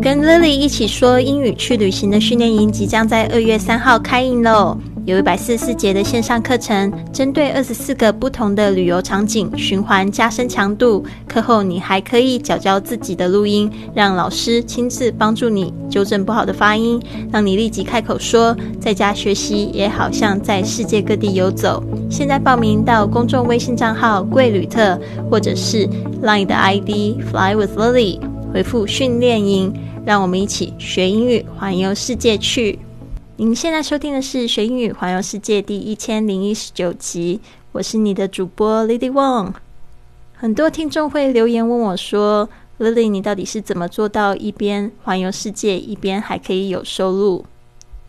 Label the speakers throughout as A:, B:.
A: 跟 Lily 一起说英语去旅行的训练营即将在二月三号开营喽！有一百四十四节的线上课程，针对二十四个不同的旅游场景循环加深强度。课后你还可以教教自己的录音，让老师亲自帮助你纠正不好的发音，让你立即开口说。在家学习也好像在世界各地游走。现在报名到公众微信账号“贵旅特”或者是 Line 的 ID “Fly with Lily”，回复“训练营”。让我们一起学英语，环游世界去。您现在收听的是《学英语环游世界》第一千零一十九集，我是你的主播 Lily Wong。很多听众会留言问我说：“Lily，你到底是怎么做到一边环游世界，一边还可以有收入？”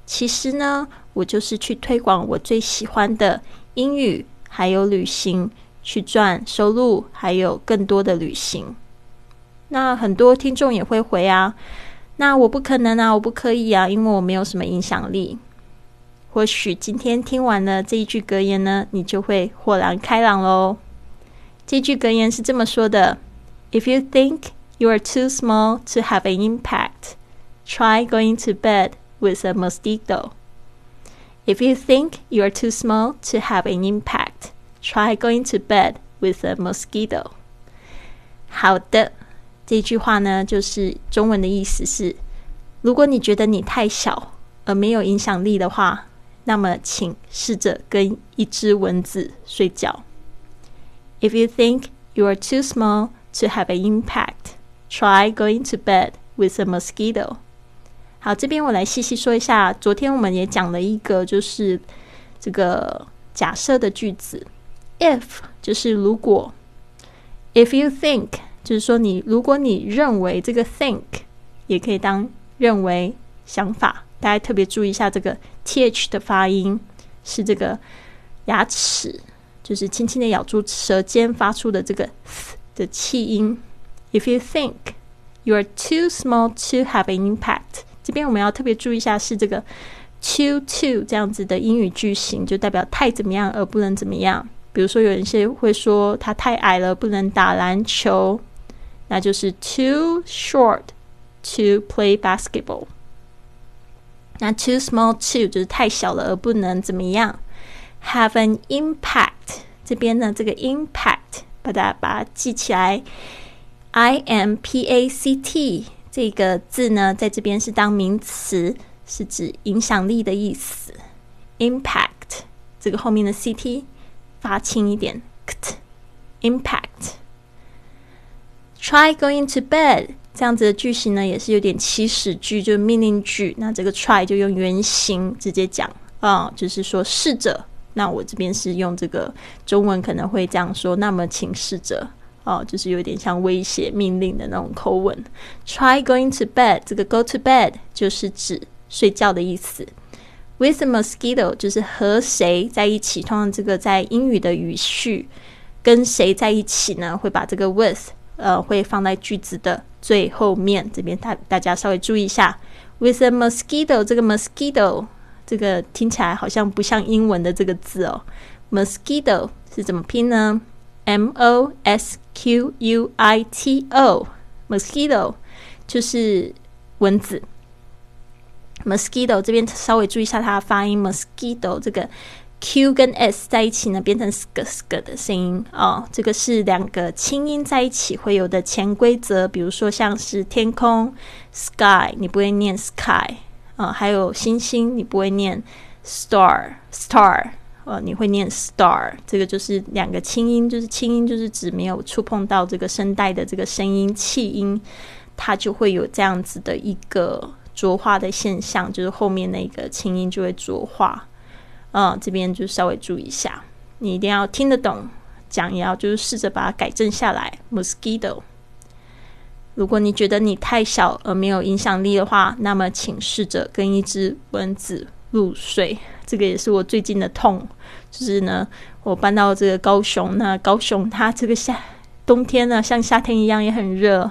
A: 其实呢，我就是去推广我最喜欢的英语，还有旅行，去赚收入，还有更多的旅行。那很多听众也会回啊。那我不可能啊，我不可以啊，因为我没有什么影响力。或许今天听完了这一句格言呢，你就会豁然开朗喽。这句格言是这么说的：If you think you are too small to have an impact, try going to bed with a mosquito. If you think you are too small to have an impact, try going to bed with a mosquito. 好的。这句话呢，就是中文的意思是：如果你觉得你太小而没有影响力的话，那么请试着跟一只蚊子睡觉。If you think you are too small to have an impact, try going to bed with a mosquito。好，这边我来细细说一下。昨天我们也讲了一个，就是这个假设的句子：if 就是如果；if you think。就是说，你如果你认为这个 think 也可以当认为想法，大家特别注意一下这个 th 的发音是这个牙齿，就是轻轻的咬住舌尖发出的这个的气音。If you think you are too small to have an impact，这边我们要特别注意一下是这个 too too 这样子的英语句型，就代表太怎么样而不能怎么样。比如说，有一些会说他太矮了，不能打篮球。那就是 too short to play basketball。那 too small to 就是太小了而不能怎么样。Have an impact 这边呢，这个 impact 把它把它记起来，i m p a c t 这个字呢，在这边是当名词，是指影响力的意思。impact 这个后面的 c t 发轻一点，impact。 Try going to bed 这样子的句型呢，也是有点祈使句，就是命令句。那这个 try 就用原形直接讲啊，就是说试着。那我这边是用这个中文可能会这样说，那么请试着哦，就是有点像威胁命令的那种口吻。Try going to bed 这个 go to bed 就是指睡觉的意思。With a mosquito 就是和谁在一起。通常这个在英语的语序跟谁在一起呢，会把这个 with 呃，会放在句子的最后面。这边大大家稍微注意一下，with a mosquito，这个 mosquito 这个听起来好像不像英文的这个字哦。mosquito 是怎么拼呢？m o s q u i t o，mosquito 就是蚊子。mosquito 这边稍微注意一下它的发音，mosquito 这个。Q 跟 S 在一起呢，变成 sk sk 的声音哦。这个是两个轻音在一起会有的潜规则。比如说，像是天空 sky，你不会念 sky 啊。还有星星，你不会念 star star，呃，你会念 star。这个就是两个轻音，就是轻音就是指没有触碰到这个声带的这个声音气音，它就会有这样子的一个浊化的现象，就是后面那个清音就会浊化。嗯，这边就稍微注意一下，你一定要听得懂，讲也要就是试着把它改正下来。Mosquito，如果你觉得你太小而没有影响力的话，那么请试着跟一只蚊子入睡。这个也是我最近的痛，就是呢，我搬到这个高雄，那高雄它这个夏冬天呢，像夏天一样也很热。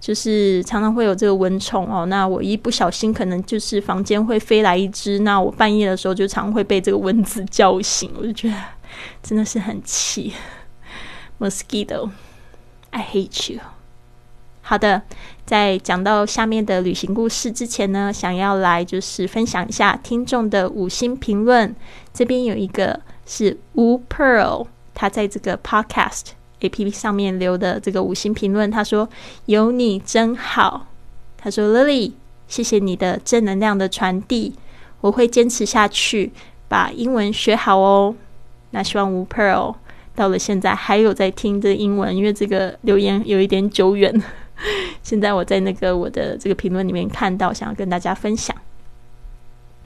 A: 就是常常会有这个蚊虫哦，那我一不小心可能就是房间会飞来一只，那我半夜的时候就常会被这个蚊子叫醒，我就觉得真的是很气。Mosquito，I hate you。好的，在讲到下面的旅行故事之前呢，想要来就是分享一下听众的五星评论。这边有一个是吴 Pearl，他在这个 Podcast A P P 上面留的这个五星评论，他说：“有你真好。”他说：“Lily，谢谢你的正能量的传递，我会坚持下去，把英文学好哦。”那希望吴 Pearl 到了现在还有在听这英文，因为这个留言有一点久远。现在我在那个我的这个评论里面看到，想要跟大家分享。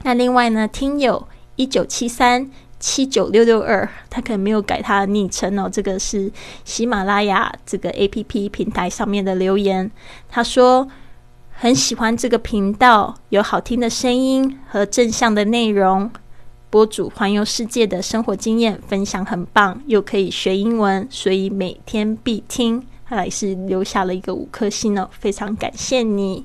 A: 那另外呢，听友一九七三七九六六二，他可能没有改他的昵称哦。这个是喜马拉雅这个 A P P 平台上面的留言。他说很喜欢这个频道，有好听的声音和正向的内容，播主环游世界的生活经验分享很棒，又可以学英文，所以每天必听。他来是留下了一个五颗星哦，非常感谢你。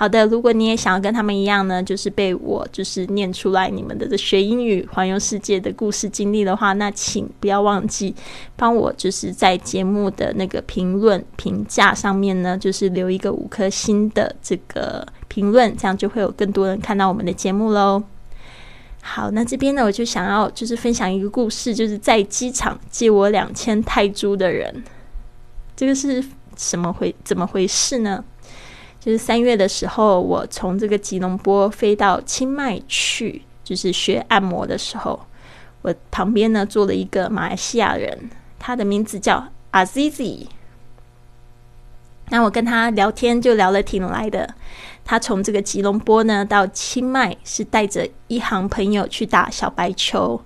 A: 好的，如果你也想要跟他们一样呢，就是被我就是念出来你们的学英语环游世界的故事经历的话，那请不要忘记帮我就是在节目的那个评论评价上面呢，就是留一个五颗星的这个评论，这样就会有更多人看到我们的节目喽。好，那这边呢，我就想要就是分享一个故事，就是在机场借我两千泰铢的人。这个是什么回怎么回事呢？就是三月的时候，我从这个吉隆坡飞到清迈去，就是学按摩的时候，我旁边呢坐了一个马来西亚人，他的名字叫阿 Zizi。那我跟他聊天就聊了挺来的。他从这个吉隆坡呢到清迈，是带着一行朋友去打小白球。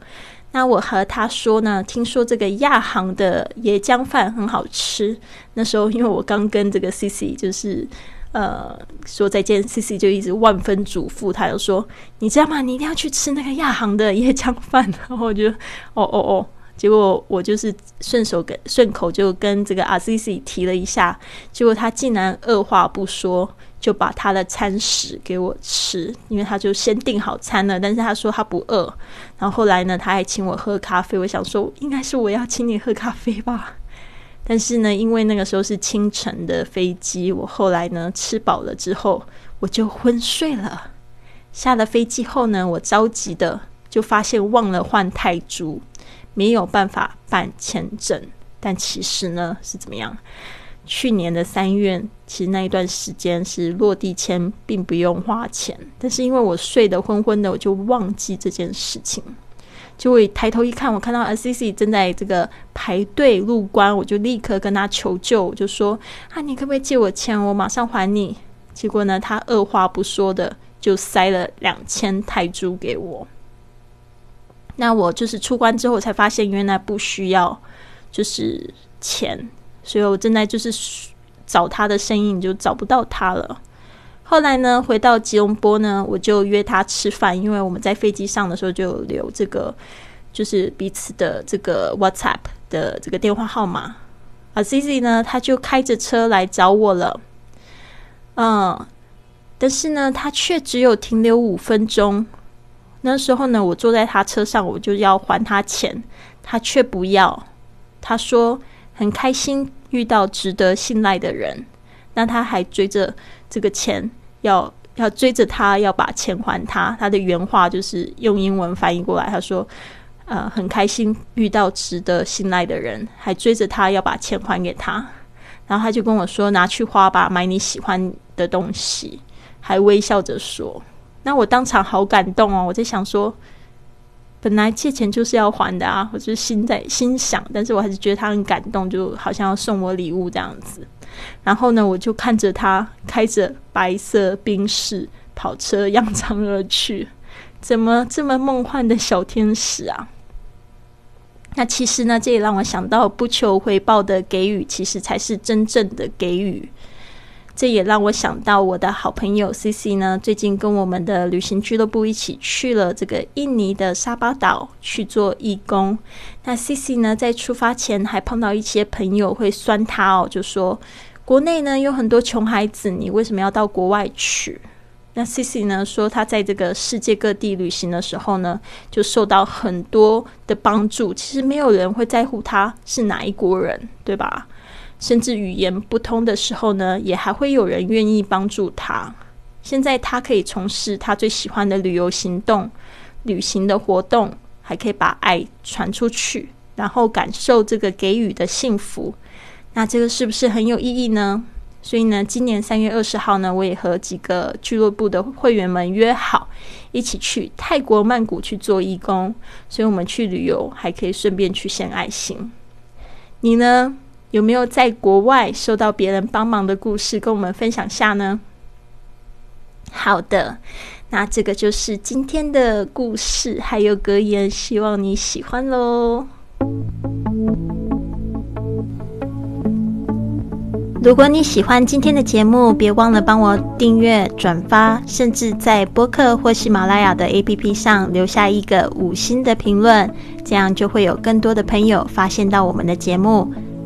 A: 那我和他说呢，听说这个亚航的椰浆饭很好吃。那时候因为我刚跟这个 C C 就是呃说再见，C C 就一直万分嘱咐，他就说你知道吗？你一定要去吃那个亚航的椰浆饭。然后我就哦哦哦，结果我就是顺手跟顺口就跟这个阿 C C 提了一下，结果他竟然二话不说。就把他的餐食给我吃，因为他就先订好餐了，但是他说他不饿。然后后来呢，他还请我喝咖啡。我想说，应该是我要请你喝咖啡吧。但是呢，因为那个时候是清晨的飞机，我后来呢吃饱了之后，我就昏睡了。下了飞机后呢，我着急的就发现忘了换泰铢，没有办法办签证。但其实呢是怎么样？去年的三月，其实那一段时间是落地签，并不用花钱。但是因为我睡得昏昏的，我就忘记这件事情。就我抬头一看，我看到 S C C 正在这个排队入关，我就立刻跟他求救，我就说：“啊，你可不可以借我钱？我马上还你。”结果呢，他二话不说的就塞了两千泰铢给我。那我就是出关之后才发现，原来不需要就是钱。所以我正在就是找他的身影，就找不到他了。后来呢，回到吉隆坡呢，我就约他吃饭，因为我们在飞机上的时候就留这个，就是彼此的这个 WhatsApp 的这个电话号码。啊，Cici 呢，他就开着车来找我了。嗯，但是呢，他却只有停留五分钟。那时候呢，我坐在他车上，我就要还他钱，他却不要。他说。很开心遇到值得信赖的人，那他还追着这个钱，要要追着他要把钱还他。他的原话就是用英文翻译过来，他说：“呃，很开心遇到值得信赖的人，还追着他要把钱还给他。”然后他就跟我说：“拿去花吧，买你喜欢的东西。”还微笑着说：“那我当场好感动哦！”我在想说。本来借钱就是要还的啊，我就是心在心想，但是我还是觉得他很感动，就好像要送我礼物这样子。然后呢，我就看着他开着白色宾士跑车扬长而去，怎么这么梦幻的小天使啊？那其实呢，这也让我想到，不求回报的给予，其实才是真正的给予。这也让我想到我的好朋友 C C 呢，最近跟我们的旅行俱乐部一起去了这个印尼的沙巴岛去做义工。那 C C 呢，在出发前还碰到一些朋友会酸他哦，就说国内呢有很多穷孩子，你为什么要到国外去？那 C C 呢说，他在这个世界各地旅行的时候呢，就受到很多的帮助。其实没有人会在乎他是哪一国人，对吧？甚至语言不通的时候呢，也还会有人愿意帮助他。现在他可以从事他最喜欢的旅游行动、旅行的活动，还可以把爱传出去，然后感受这个给予的幸福。那这个是不是很有意义呢？所以呢，今年三月二十号呢，我也和几个俱乐部的会员们约好，一起去泰国曼谷去做义工。所以我们去旅游，还可以顺便去献爱心。你呢？有没有在国外受到别人帮忙的故事，跟我们分享下呢？好的，那这个就是今天的故事，还有格言，希望你喜欢喽。如果你喜欢今天的节目，别忘了帮我订阅、转发，甚至在播客或喜马拉雅的 APP 上留下一个五星的评论，这样就会有更多的朋友发现到我们的节目。